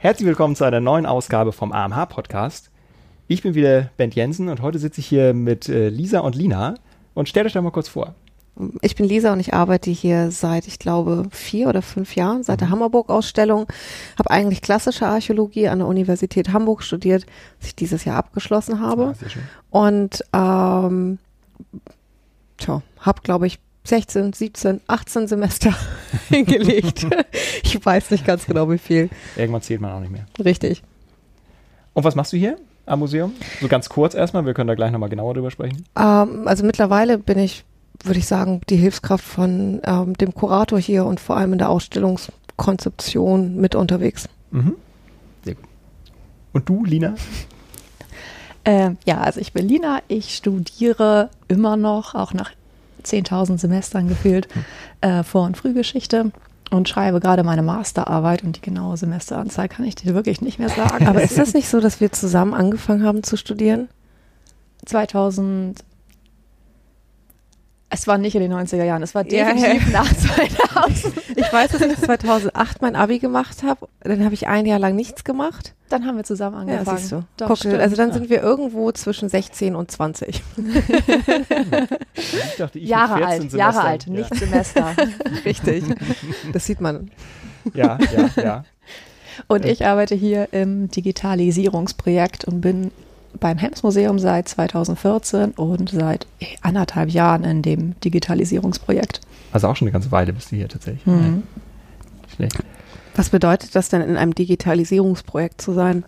Herzlich willkommen zu einer neuen Ausgabe vom AMH Podcast. Ich bin wieder Bent Jensen und heute sitze ich hier mit äh, Lisa und Lina und stellt euch doch mal kurz vor. Ich bin Lisa und ich arbeite hier seit, ich glaube, vier oder fünf Jahren, seit der Hammerburg-Ausstellung. Habe eigentlich klassische Archäologie an der Universität Hamburg studiert, was ich dieses Jahr abgeschlossen habe. Ah, sehr schön. Und ähm, habe, glaube ich, 16, 17, 18 Semester hingelegt. ich weiß nicht ganz genau, wie viel. Irgendwann zählt man auch nicht mehr. Richtig. Und was machst du hier am Museum? So ganz kurz erstmal, wir können da gleich nochmal genauer drüber sprechen. Ähm, also mittlerweile bin ich, würde ich sagen, die Hilfskraft von ähm, dem Kurator hier und vor allem in der Ausstellungskonzeption mit unterwegs. Mhm. Sehr gut. Und du, Lina? Ähm, ja, also ich bin Lina, ich studiere immer noch, auch nach 10.000 Semestern gefühlt, äh, Vor- und Frühgeschichte und schreibe gerade meine Masterarbeit und die genaue Semesteranzahl kann ich dir wirklich nicht mehr sagen. Aber ist das nicht so, dass wir zusammen angefangen haben zu studieren? 2000 es war nicht in den 90er Jahren, es war Ja, definitiv ja. nach 2000. Ich weiß, dass ich 2008 mein Abi gemacht habe. Dann habe ich ein Jahr lang nichts gemacht. Dann haben wir zusammen Ja, angefangen. siehst du. Doch, Guck, stimmt. also dann sind wir irgendwo zwischen 16 und 20. Ich dachte, ich Jahre mit 14 alt, Jahre Semestern. alt, nicht Semester. Richtig. Das sieht man. Ja, ja, ja. ja. Und ich arbeite hier im Digitalisierungsprojekt und bin beim Hems Museum seit 2014 und seit anderthalb Jahren in dem Digitalisierungsprojekt. Also auch schon eine ganze Weile bist du hier tatsächlich. Mhm. Schlecht. Was bedeutet das denn, in einem Digitalisierungsprojekt zu sein?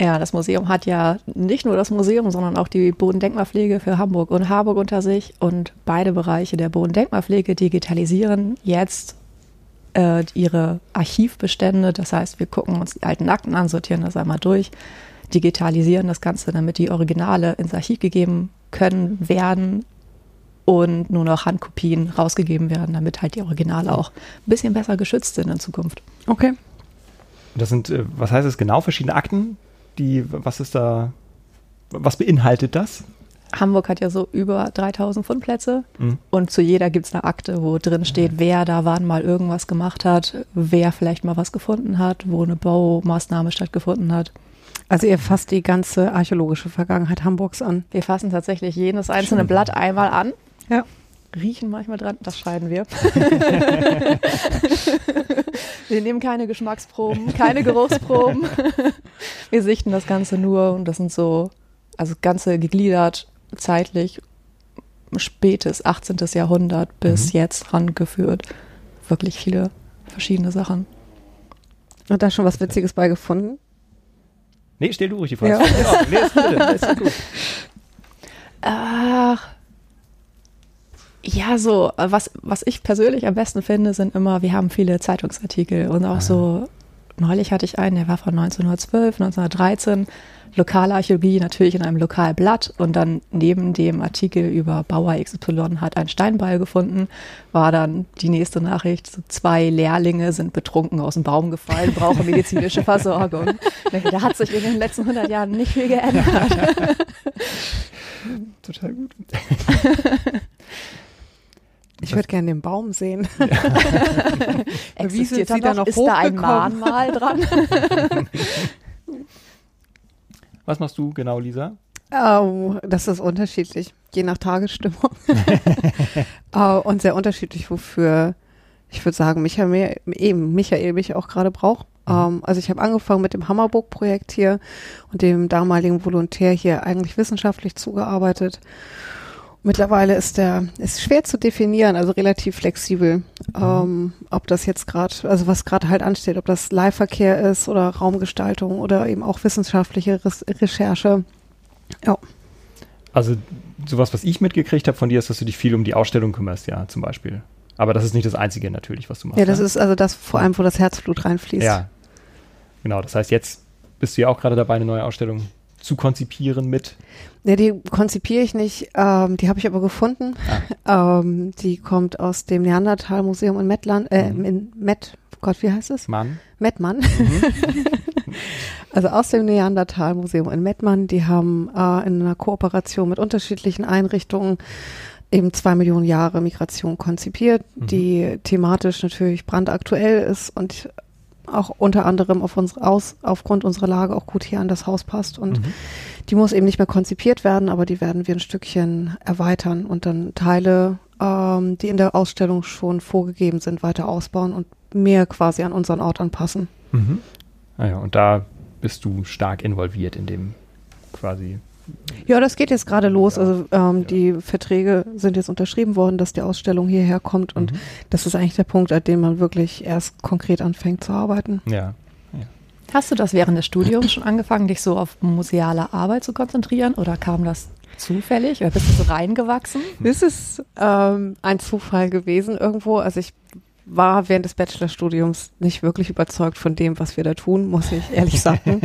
Ja, das Museum hat ja nicht nur das Museum, sondern auch die Bodendenkmalpflege für Hamburg und Harburg unter sich. Und beide Bereiche der Bodendenkmalpflege digitalisieren jetzt äh, ihre Archivbestände. Das heißt, wir gucken uns die alten Akten an, sortieren das einmal durch, digitalisieren das Ganze, damit die Originale ins Archiv gegeben können werden und nur noch Handkopien rausgegeben werden, damit halt die Originale auch ein bisschen besser geschützt sind in Zukunft. Okay. Und das sind, äh, was heißt es genau, verschiedene Akten? Die, was ist da, was beinhaltet das? Hamburg hat ja so über 3000 Fundplätze Mhm. und zu jeder gibt es eine Akte, wo drin steht, wer da wann mal irgendwas gemacht hat, wer vielleicht mal was gefunden hat, wo eine Baumaßnahme stattgefunden hat. Also ihr fasst die ganze archäologische Vergangenheit Hamburgs an. Wir fassen tatsächlich jedes einzelne Schön. Blatt einmal an, Ja. riechen manchmal dran, das scheiden wir. wir nehmen keine Geschmacksproben, keine Geruchsproben. wir sichten das Ganze nur und das sind so, also das Ganze gegliedert zeitlich spätes 18. Jahrhundert bis Mhm. jetzt rangeführt. Wirklich viele verschiedene Sachen. Und da schon was Witziges bei gefunden? Nee, stell du ruhig die Frage. Ja. Ja. Nee, ist gut, ist gut. Ach, ja, so, äh, was, was ich persönlich am besten finde, sind immer, wir haben viele Zeitungsartikel und auch Ah. so, neulich hatte ich einen, der war von 1912, 1913, Lokalarchäologie natürlich in einem Lokalblatt und dann neben dem Artikel über Bauer XY hat ein Steinbeil gefunden, war dann die nächste Nachricht, so zwei Lehrlinge sind betrunken aus dem Baum gefallen, brauchen medizinische Versorgung. Da hat sich in den letzten 100 Jahren nicht viel geändert. Total gut. Ich würde gerne den Baum sehen. Wie Existiert sind Sie da noch? noch Ist da ein? Mahnmal dran? Was machst du genau, Lisa? Oh, das ist unterschiedlich, je nach Tagesstimmung. Äh, und sehr unterschiedlich, wofür ich würde sagen, Michael, eben Michael mich auch gerade braucht. Ähm, also ich habe angefangen mit dem Hammerburg-Projekt hier und dem damaligen Volontär hier eigentlich wissenschaftlich zugearbeitet. Mittlerweile ist der, ist schwer zu definieren, also relativ flexibel, ähm, ob das jetzt gerade, also was gerade halt ansteht, ob das Leihverkehr ist oder Raumgestaltung oder eben auch wissenschaftliche Res Recherche. Ja. Also sowas, was ich mitgekriegt habe von dir, ist, dass du dich viel um die Ausstellung kümmerst, ja, zum Beispiel. Aber das ist nicht das Einzige natürlich, was du machst. Ja, das ne? ist also das vor allem, wo das Herzblut reinfließt. Ja. Genau, das heißt, jetzt bist du ja auch gerade dabei, eine neue Ausstellung zu konzipieren mit. Ja, die konzipiere ich nicht, ähm, die habe ich aber gefunden. Ah. Ähm, die kommt aus dem Neandertal-Museum in Mettland, äh, Mhm. in Met, Gott, wie heißt es? Mann. Mettmann. Mhm. Also aus dem Neandertal-Museum in Mettmann. Die haben äh, in einer Kooperation mit unterschiedlichen Einrichtungen eben zwei Millionen Jahre Migration konzipiert, Mhm. die thematisch natürlich brandaktuell ist und auch unter anderem auf unsere, aus, aufgrund unserer Lage auch gut hier an das Haus passt. Und mhm. die muss eben nicht mehr konzipiert werden, aber die werden wir ein Stückchen erweitern und dann Teile, ähm, die in der Ausstellung schon vorgegeben sind, weiter ausbauen und mehr quasi an unseren Ort anpassen. Mhm. Ah und da bist du stark involviert in dem quasi ja, das geht jetzt gerade los. Also ähm, ja. die Verträge sind jetzt unterschrieben worden, dass die Ausstellung hierher kommt und mhm. das ist eigentlich der Punkt, an dem man wirklich erst konkret anfängt zu arbeiten. Ja. ja. Hast du das während des Studiums schon angefangen, dich so auf museale Arbeit zu konzentrieren oder kam das zufällig oder bist du so reingewachsen? Das ist ähm, ein Zufall gewesen irgendwo. Also ich war während des Bachelorstudiums nicht wirklich überzeugt von dem, was wir da tun, muss ich ehrlich sagen.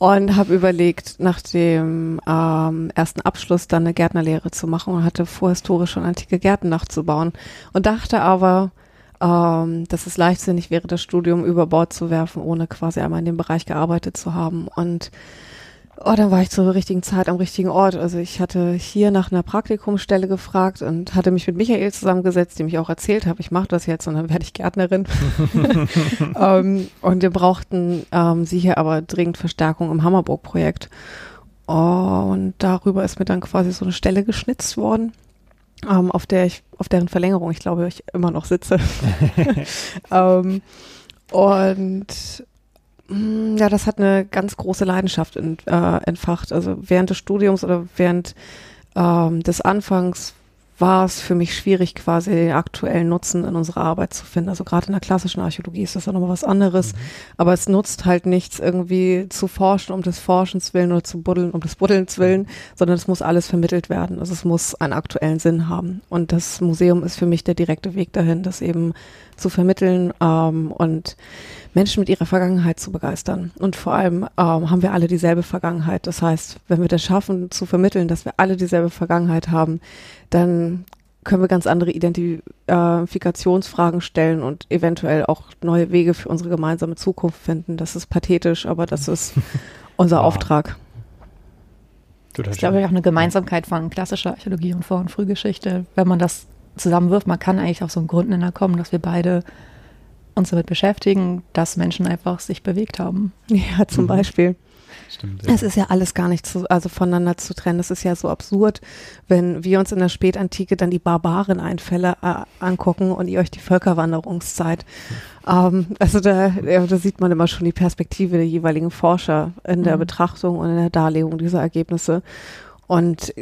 Und habe überlegt, nach dem ähm, ersten Abschluss dann eine Gärtnerlehre zu machen und hatte vor, historisch schon antike Gärten nachzubauen. Und dachte aber, ähm, dass es leichtsinnig wäre, das Studium über Bord zu werfen, ohne quasi einmal in dem Bereich gearbeitet zu haben. Und Oh, dann war ich zur richtigen Zeit am richtigen Ort. Also ich hatte hier nach einer Praktikumsstelle gefragt und hatte mich mit Michael zusammengesetzt, dem ich auch erzählt habe, ich mache das jetzt und dann werde ich Gärtnerin. um, ähm, und wir brauchten ähm, sie hier aber dringend Verstärkung im Hammerburg-Projekt. Oh, und darüber ist mir dann quasi so eine Stelle geschnitzt worden, ähm, auf der ich, auf deren Verlängerung ich glaube, ich immer noch sitze. um, und ja, das hat eine ganz große Leidenschaft ent, äh, entfacht. Also während des Studiums oder während ähm, des Anfangs war es für mich schwierig, quasi den aktuellen Nutzen in unserer Arbeit zu finden. Also gerade in der klassischen Archäologie ist das ja nochmal was anderes. Mhm. Aber es nutzt halt nichts, irgendwie zu forschen um des Forschens willen oder zu buddeln um des Buddelns willen, sondern es muss alles vermittelt werden. Also es muss einen aktuellen Sinn haben. Und das Museum ist für mich der direkte Weg dahin, das eben zu vermitteln ähm, und Menschen mit ihrer Vergangenheit zu begeistern. Und vor allem ähm, haben wir alle dieselbe Vergangenheit. Das heißt, wenn wir das schaffen zu vermitteln, dass wir alle dieselbe Vergangenheit haben, dann können wir ganz andere Identifikationsfragen stellen und eventuell auch neue Wege für unsere gemeinsame Zukunft finden. Das ist pathetisch, aber das ist unser wow. Auftrag. Das ist, glaube ich, auch eine Gemeinsamkeit von klassischer Archäologie und Vor- und Frühgeschichte. Wenn man das zusammenwirft, man kann eigentlich auf so einen Grundnenner kommen, dass wir beide uns damit beschäftigen, dass Menschen einfach sich bewegt haben. Ja, zum mhm. Beispiel. Stimmt, ja. Es ist ja alles gar nicht zu, also voneinander zu trennen. Es ist ja so absurd, wenn wir uns in der Spätantike dann die Barbareneinfälle äh, angucken und ihr euch die Völkerwanderungszeit. Ähm, also da, ja, da sieht man immer schon die Perspektive der jeweiligen Forscher in der mhm. Betrachtung und in der Darlegung dieser Ergebnisse. Und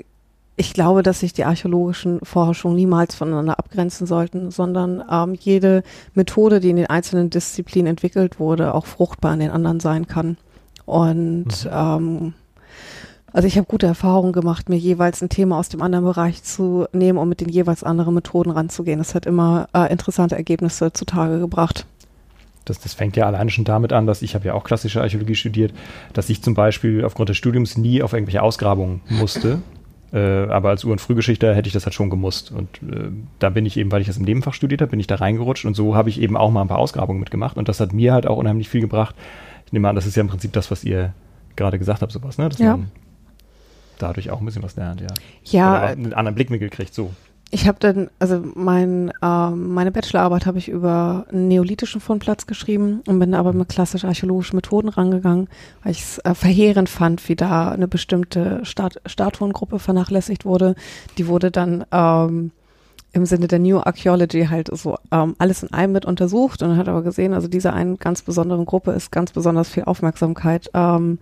ich glaube, dass sich die archäologischen Forschungen niemals voneinander abgrenzen sollten, sondern ähm, jede Methode, die in den einzelnen Disziplinen entwickelt wurde, auch fruchtbar in den anderen sein kann. Und mhm. ähm, also ich habe gute Erfahrungen gemacht, mir jeweils ein Thema aus dem anderen Bereich zu nehmen und mit den jeweils anderen Methoden ranzugehen. Das hat immer äh, interessante Ergebnisse zutage gebracht. Das, das fängt ja alleine schon damit an, dass ich habe ja auch klassische Archäologie studiert, dass ich zum Beispiel aufgrund des Studiums nie auf irgendwelche Ausgrabungen musste. Äh, aber als Ur- und Frühgeschichte hätte ich das halt schon gemusst. Und äh, da bin ich eben, weil ich das im Nebenfach studiert habe, bin ich da reingerutscht und so habe ich eben auch mal ein paar Ausgrabungen mitgemacht und das hat mir halt auch unheimlich viel gebracht. Ich nehme an, das ist ja im Prinzip das, was ihr gerade gesagt habt, sowas, ne? Dass ja. man dadurch auch ein bisschen was lernt, ja. Ja. Oder einen anderen Blickwinkel kriegt, so. Ich habe dann, also mein, äh, meine Bachelorarbeit habe ich über einen neolithischen Fundplatz geschrieben und bin aber mit klassisch archäologischen Methoden rangegangen, weil ich es äh, verheerend fand, wie da eine bestimmte Stat Statuengruppe vernachlässigt wurde. Die wurde dann ähm, im Sinne der New Archaeology halt so ähm, alles in einem mit untersucht und hat aber gesehen, also dieser einen ganz besonderen Gruppe ist ganz besonders viel Aufmerksamkeit ähm,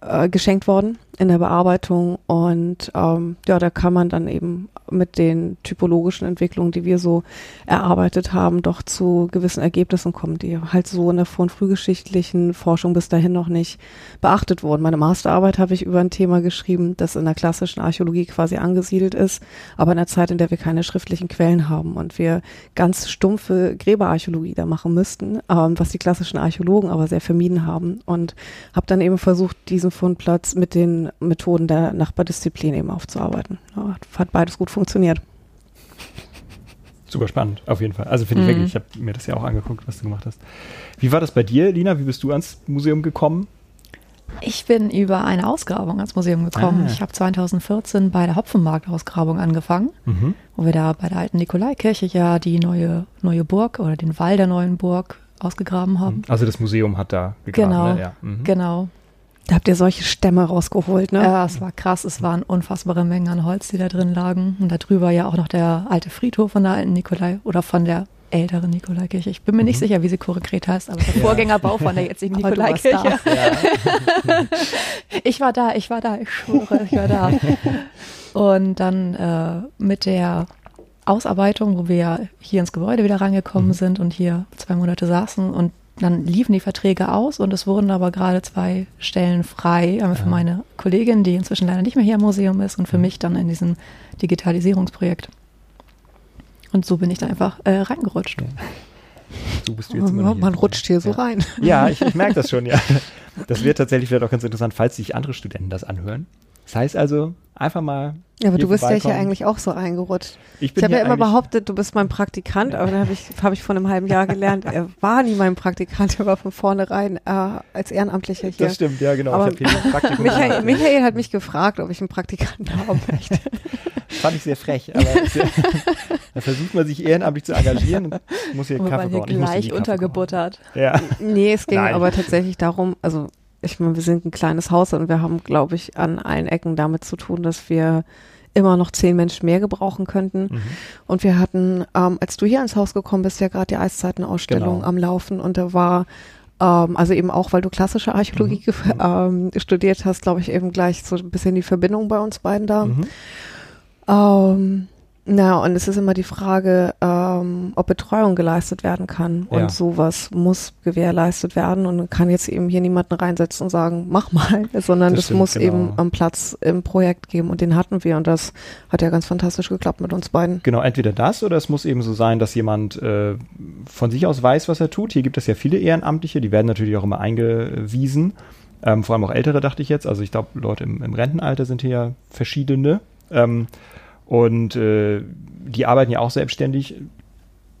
äh, geschenkt worden in der Bearbeitung und ähm, ja, da kann man dann eben mit den typologischen Entwicklungen, die wir so erarbeitet haben, doch zu gewissen Ergebnissen kommen, die halt so in der vor- und frühgeschichtlichen Forschung bis dahin noch nicht beachtet wurden. Meine Masterarbeit habe ich über ein Thema geschrieben, das in der klassischen Archäologie quasi angesiedelt ist, aber in der Zeit, in der wir keine schriftlichen Quellen haben und wir ganz stumpfe Gräberarchäologie da machen müssten, ähm, was die klassischen Archäologen aber sehr vermieden haben und habe dann eben versucht, diesen Fundplatz mit den Methoden der Nachbardisziplin eben aufzuarbeiten. Ja, hat beides gut funktioniert. Super spannend, auf jeden Fall. Also finde ich mhm. wirklich, ich habe mir das ja auch angeguckt, was du gemacht hast. Wie war das bei dir, Lina? Wie bist du ans Museum gekommen? Ich bin über eine Ausgrabung ans Museum gekommen. Ah. Ich habe 2014 bei der Hopfenmarkt-Ausgrabung angefangen, mhm. wo wir da bei der alten Nikolaikirche ja die neue, neue Burg oder den Wall der neuen Burg ausgegraben haben. Also das Museum hat da gegraben, Genau, ne? Ja. Mhm. genau. Da habt ihr solche Stämme rausgeholt, ne? Ja, es war krass. Es waren unfassbare Mengen an Holz, die da drin lagen. Und darüber ja auch noch der alte Friedhof von der alten Nikolai oder von der älteren Nikolaikirche. Ich bin mir nicht Mhm. sicher, wie sie korrekt heißt, aber der Ja. Vorgängerbau von der jetzigen Nikolaikirche. Ja. Ich war da, ich war da, ich schwöre, ich war da. Und dann äh, mit der Ausarbeitung, wo wir ja hier ins Gebäude wieder reingekommen Mhm. sind und hier zwei Monate saßen und dann liefen die Verträge aus und es wurden aber gerade zwei Stellen frei, einmal für Ja. meine Kollegin, die inzwischen leider nicht mehr hier im Museum ist und für Mhm. mich dann in diesem Digitalisierungsprojekt. Und so bin ich da einfach äh, reingerutscht. Ja. So bist du jetzt immer Man, rutscht hier so Ja. rein. Ja, ich, ich merke das schon, ja. Das wird tatsächlich vielleicht auch ganz interessant, falls sich andere Studenten das anhören. Das heißt also, einfach mal. Ja, aber du bist ja hier eigentlich auch so reingerutscht. Ich, Ich habe ja immer behauptet, du bist mein Praktikant, aber dann habe ich, hab ich vor einem halben Jahr gelernt, er war nie mein Praktikant, er war von vornherein äh, als Ehrenamtlicher hier. Das stimmt, ja, genau. Aber Michael. Michael hat mich gefragt, ob ich einen Praktikanten haben möchte. Fand ich sehr frech, aber sehr, da versucht man sich ehrenamtlich zu engagieren und muss hier wir Kaffee waren hier. Ich gleich untergebuttert. Ja. Nee, es ging Nein. aber tatsächlich darum, also ich meine, wir sind ein kleines Haus und wir haben, glaube ich, an allen Ecken damit zu tun, dass wir immer noch zehn Menschen mehr gebrauchen könnten. Mhm. Und wir hatten, ähm, als du hier ins Haus gekommen bist, ja gerade die Eiszeitenausstellung Genau. am Laufen und da war, ähm, also eben auch, weil du klassische Archäologie Mhm. gef- ähm, studiert hast, glaube ich, eben gleich so ein bisschen die Verbindung bei uns beiden da. Mhm. Na, und es ist immer die Frage, ähm, ob Betreuung geleistet werden kann. Und Ja. sowas muss gewährleistet werden. Und man kann jetzt eben hier niemanden reinsetzen und sagen, mach mal, sondern Das es stimmt, muss genau. eben am Platz im Projekt geben. Und den hatten wir. Und das hat ja ganz fantastisch geklappt mit uns beiden. Genau, entweder das oder es muss eben so sein, dass jemand äh, von sich aus weiß, was er tut. Hier gibt es ja viele Ehrenamtliche, die werden natürlich auch immer eingewiesen. Ähm, vor allem auch Ältere, dachte ich jetzt. Also ich glaube, Leute im, im Rentenalter sind hier ja verschiedene. Ähm, und äh, die arbeiten ja auch selbstständig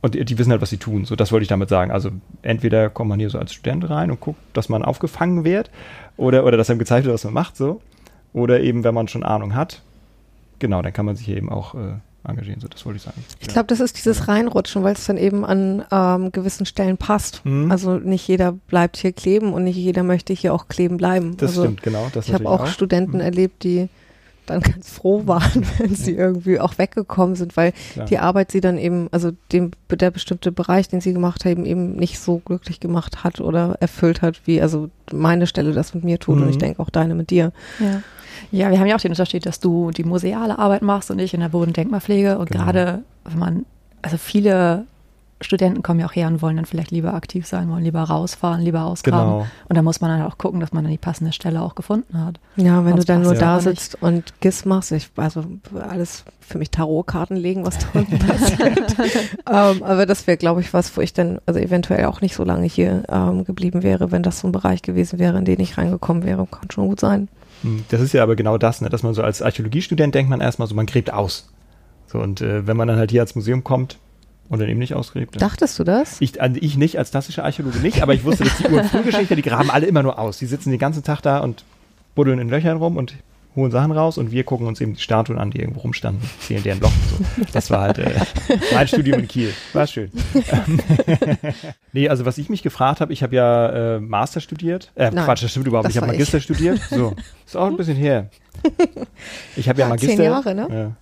und die, die wissen halt, was sie tun. So, das wollte ich damit sagen. Also entweder kommt man hier so als Student rein und guckt, dass man aufgefangen wird oder, oder dass einem gezeigt wird, was man macht, so. Oder eben, wenn man schon Ahnung hat, genau, dann kann man sich hier eben auch äh, engagieren. So, das wollte ich sagen. Ich glaube, das ist dieses Reinrutschen, weil es dann eben an ähm, gewissen Stellen passt. Mhm. Also nicht jeder bleibt hier kleben und nicht jeder möchte hier auch kleben bleiben. Das also stimmt, genau. Das ich habe natürlich auch, Studenten erlebt, die dann ganz froh waren, wenn sie irgendwie auch weggekommen sind, weil Klar. die Arbeit sie dann eben, also dem, der bestimmte Bereich, den sie gemacht haben, eben nicht so glücklich gemacht hat oder erfüllt hat, wie also meine Stelle das mit mir tut und Mhm. ich denke auch deine mit dir. Ja. ja, wir haben ja auch den Unterschied, dass du die museale Arbeit machst und ich in der Bodendenkmalpflege. Und Genau. gerade wenn man, also viele Studenten kommen ja auch her und wollen dann vielleicht lieber aktiv sein, wollen lieber rausfahren, lieber ausgraben. Genau. Und da muss man dann auch gucken, dass man dann die passende Stelle auch gefunden hat. Ja, wenn Sonst du dann nur passt da nicht. sitzt und GIS machst, ich, also alles für mich Tarotkarten legen, was da unten passiert. ähm, aber das wäre, glaube ich, was, wo ich dann, also eventuell auch nicht so lange hier ähm, geblieben wäre, wenn das so ein Bereich gewesen wäre, in den ich reingekommen wäre. Kann schon gut sein. Hm, Das ist ja aber genau das, ne? dass man so als Archäologiestudent denkt man erstmal so, man gräbt aus. So, und äh, wenn man dann halt hier ans Museum kommt und dann eben nicht ausgräbt. Dachtest du das? Ich, also ich nicht, als klassischer Archäologe nicht, aber ich wusste, dass die Frühgeschichte, die graben alle immer nur aus. Die sitzen den ganzen Tag da und buddeln in Löchern rum und holen Sachen raus und wir gucken uns eben die Statuen an, die irgendwo rumstanden, zählen deren und so. Das war halt äh, mein Studium in Kiel. War schön. nee, also was ich mich gefragt habe, ich habe ja äh, Master studiert. Äh, Nein, Quatsch, das stimmt überhaupt nicht. Ich habe war ich. Magister studiert. So, ist auch ein bisschen her. Ich habe ja, Ja, Magister. zehn Jahre, ne?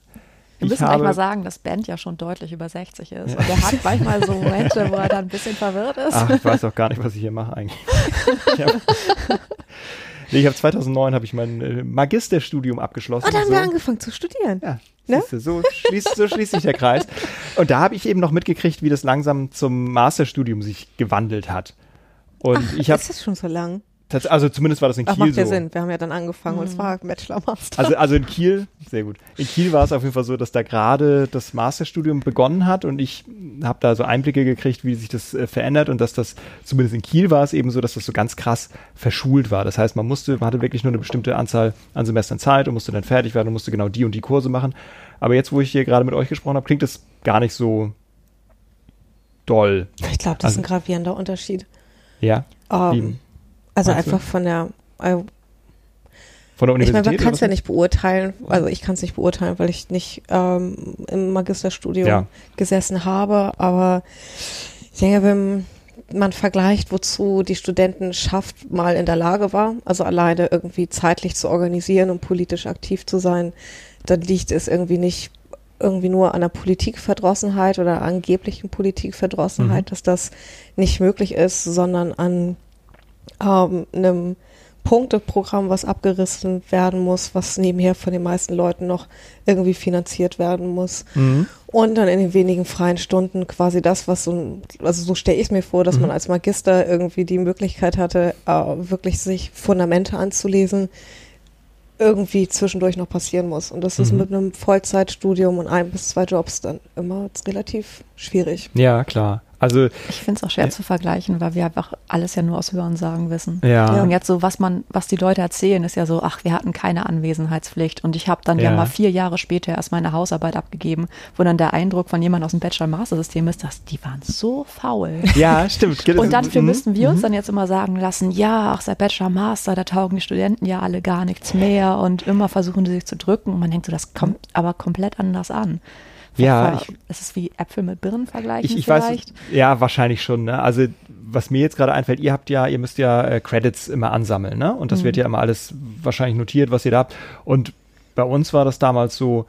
Wir müssen gleich mal sagen, dass Ben ja schon deutlich über 60 ist. Und er hat manchmal so Momente, wo er dann ein bisschen verwirrt ist. Ach, ich weiß auch gar nicht, was ich hier mache eigentlich. Ich habe nee, hab 2009 habe ich mein äh, Magisterstudium abgeschlossen. Oh, da haben so. wir angefangen zu studieren. Ja, Ne? siehste, so, schließt, so schließt sich der Kreis. Und da habe ich eben noch mitgekriegt, wie das langsam zum Masterstudium sich gewandelt hat. Und ich habe, ist das schon so lang? Also zumindest war das in Ach, Kiel macht ja so. Sinn. Wir haben ja dann angefangen und es Mhm. war Bachelor Master. Also, also in Kiel, sehr gut. In Kiel war es auf jeden Fall so, dass da gerade das Masterstudium begonnen hat und ich habe da so Einblicke gekriegt, wie sich das äh, verändert und dass das, zumindest in Kiel war es eben so, dass das so ganz krass verschult war. Das heißt, man musste, man hatte wirklich nur eine bestimmte Anzahl an Semestern Zeit und musste dann fertig werden und musste genau die und die Kurse machen. Aber jetzt, wo ich hier gerade mit euch gesprochen habe, klingt das gar nicht so doll. ich glaube, das Also- ist ein gravierender Unterschied. Ja, Ähm, Wie also meinst du? einfach von der, äh, von der ich Universität. meine, man kann es ja nicht beurteilen, also ich kann es nicht beurteilen, weil ich nicht ähm, im Magisterstudium Ja. gesessen habe, aber ich denke, wenn, man vergleicht, wozu die Studentenschaft mal in der Lage war, also alleine irgendwie zeitlich zu organisieren und politisch aktiv zu sein, dann liegt es irgendwie nicht irgendwie nur an der Politikverdrossenheit oder angeblichen Politikverdrossenheit, mhm. dass das nicht möglich ist, sondern an ähm, einem Punkteprogramm, was abgerissen werden muss, was nebenher von den meisten Leuten noch irgendwie finanziert werden muss. Mhm. Und dann in den wenigen freien Stunden quasi das, was so, also so stelle ich es mir vor, dass mhm. man als Magister irgendwie die Möglichkeit hatte, äh, wirklich sich Fundamente anzulesen, irgendwie zwischendurch noch passieren muss. Und das ist mhm. mit einem Vollzeitstudium und ein bis zwei Jobs dann immer relativ schwierig. Ja, klar. Also ich finde es auch schwer äh, zu vergleichen, weil wir einfach alles ja nur aus Hörensagen wissen. Ja. Und jetzt so, was man, was die Leute erzählen, ist ja so, ach, wir hatten keine Anwesenheitspflicht und ich habe dann ja. ja. mal vier Jahre später erst meine Hausarbeit abgegeben, wo dann der Eindruck von jemandem aus dem Bachelor-Master-System ist, dass die waren so faul. Ja, stimmt. und dafür müssten wir uns mhm. dann jetzt immer sagen lassen, ja, ach, seit Bachelor-Master, da taugen die Studenten ja alle gar nichts mehr und immer versuchen sie sich zu drücken und man denkt so, das kommt aber komplett anders an. Ja. ist es wie Äpfel mit Birnen vergleichen ich, ich vielleicht? Weiß, ja, wahrscheinlich schon. Ne? Also was mir jetzt gerade einfällt, ihr habt ja, ihr müsst ja äh, Credits immer ansammeln, ne? Und das mhm. wird ja immer alles wahrscheinlich notiert, was ihr da habt. Und bei uns war das damals so,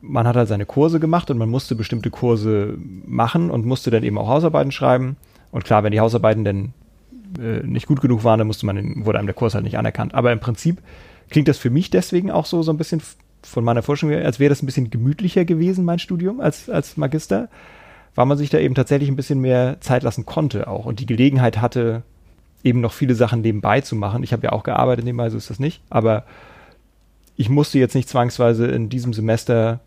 man hat halt seine Kurse gemacht und man musste bestimmte Kurse machen und musste dann eben auch Hausarbeiten schreiben. Und klar, wenn die Hausarbeiten dann äh, nicht gut genug waren, dann musste man den, wurde einem der Kurs halt nicht anerkannt. Aber im Prinzip klingt das für mich deswegen auch so, so ein bisschen von meiner Forschung, als wäre das ein bisschen gemütlicher gewesen, mein Studium als, als Magister, weil man sich da eben tatsächlich ein bisschen mehr Zeit lassen konnte auch und die Gelegenheit hatte, eben noch viele Sachen nebenbei zu machen. Ich habe ja auch gearbeitet nebenbei, so ist das nicht, aber ich musste jetzt nicht zwangsweise in diesem Semester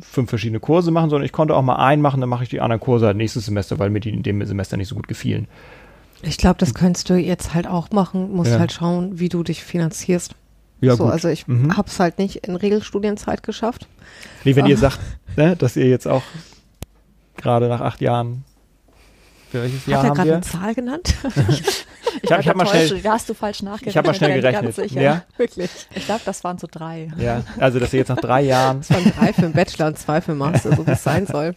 fünf verschiedene Kurse machen, sondern ich konnte auch mal einen machen, dann mache ich die anderen Kurse halt nächstes Semester, weil mir die in dem Semester nicht so gut gefielen. Ich glaube, das könntest du jetzt halt auch machen, musst ja. halt schauen, wie du dich finanzierst. Ja, so, gut. also ich mhm. habe es halt nicht in Regelstudienzeit geschafft. Nee, wenn ihr sagt, ne, dass ihr jetzt auch gerade nach acht Jahren für welches Jahr Hat er gerade eine Zahl genannt? ich habe hab mal schnell, da hast du falsch nachgerechnet. Ich habe mal schnell gerechnet. Ja? Wirklich. Ich glaube, das waren so drei. Ja, also dass ihr jetzt nach drei Jahren. Das waren drei für den Bachelor und zwei für den Master, so wie es sein soll.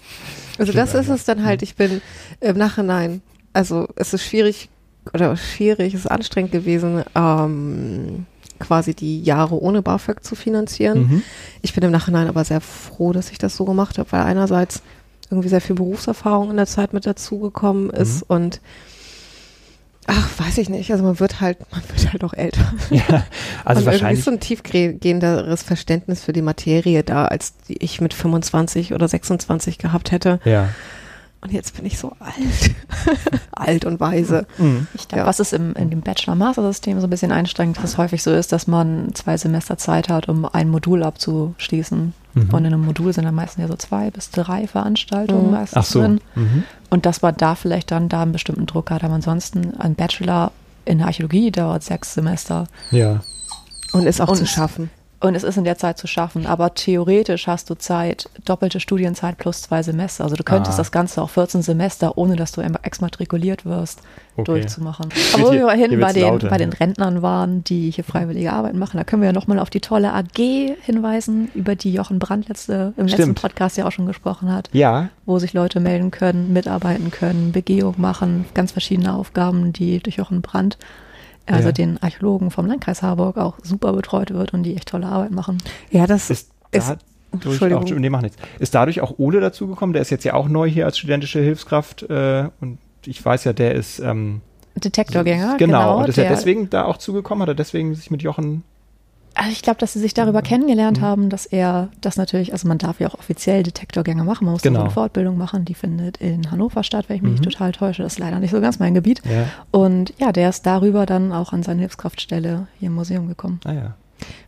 Also Stimmt, das ist es dann halt. Ich bin im Nachhinein, also es ist schwierig oder schwierig, es ist anstrengend gewesen. Ähm, quasi die Jahre ohne BAföG zu finanzieren. Mhm. Ich bin im Nachhinein aber sehr froh, dass ich das so gemacht habe, weil einerseits irgendwie sehr viel Berufserfahrung in der Zeit mit dazugekommen ist mhm. und Ach, weiß ich nicht. Also man wird halt, man wird halt auch älter. Ja, also und wahrscheinlich ist so ein tiefgehenderes Verständnis für die Materie da, als die ich mit 25 oder 26 gehabt hätte. Ja. Und jetzt bin ich so alt. alt und weise. Mhm. Ich glaube, ja. was ist im, in dem Bachelor-Master-System so ein bisschen einstrengend, dass es häufig so ist, dass man zwei Semester Zeit hat, um ein Modul abzuschließen. Mhm. Und in einem Modul sind dann meistens ja so zwei bis drei Veranstaltungen mhm. meistens Ach so. drin. Mhm. Und dass man da vielleicht dann da einen bestimmten Druck hat. Aber ansonsten ein Bachelor in der Archäologie dauert sechs Semester. Ja. Und ist auch und zu schaffen. Und es ist in der Zeit zu schaffen. Aber theoretisch hast du Zeit, doppelte Studienzeit plus zwei Semester. Also du könntest ah. das Ganze auch 14 Semester, ohne dass du exmatrikuliert wirst, okay. durchzumachen. Aber wo wir hinten bei den, bei den Rentnern waren, die hier freiwillige Arbeit machen, da können wir ja nochmal auf die tolle AG hinweisen, über die Jochen Brandt letzte, im Stimmt. letzten Podcast ja auch schon gesprochen hat. Ja. Wo sich Leute melden können, mitarbeiten können, Begehung machen, ganz verschiedene Aufgaben, die durch Jochen Brandt also ja. den Archäologen vom Landkreis Harburg auch super betreut wird und die echt tolle Arbeit machen. Ja, das ist, ist Entschuldigung. Auch, nee, mach nichts. Ist dadurch auch Ole dazugekommen? Der ist jetzt ja auch neu hier als studentische Hilfskraft äh, und ich weiß ja, der ist ähm, Detektorgänger. Genau, genau und ist er deswegen da auch zugekommen? Hat er deswegen sich mit Jochen also ich glaube, dass sie sich darüber mhm. kennengelernt mhm. haben, dass er das natürlich, also man darf ja auch offiziell Detektorgänge machen, man muss genau. eine Fortbildung machen, die findet in Hannover statt, wenn ich mich mhm. nicht total täusche. Das ist leider nicht so ganz mein Gebiet. Ja. Und ja, der ist darüber dann auch an seine Hilfskraftstelle hier im Museum gekommen. Ah ja.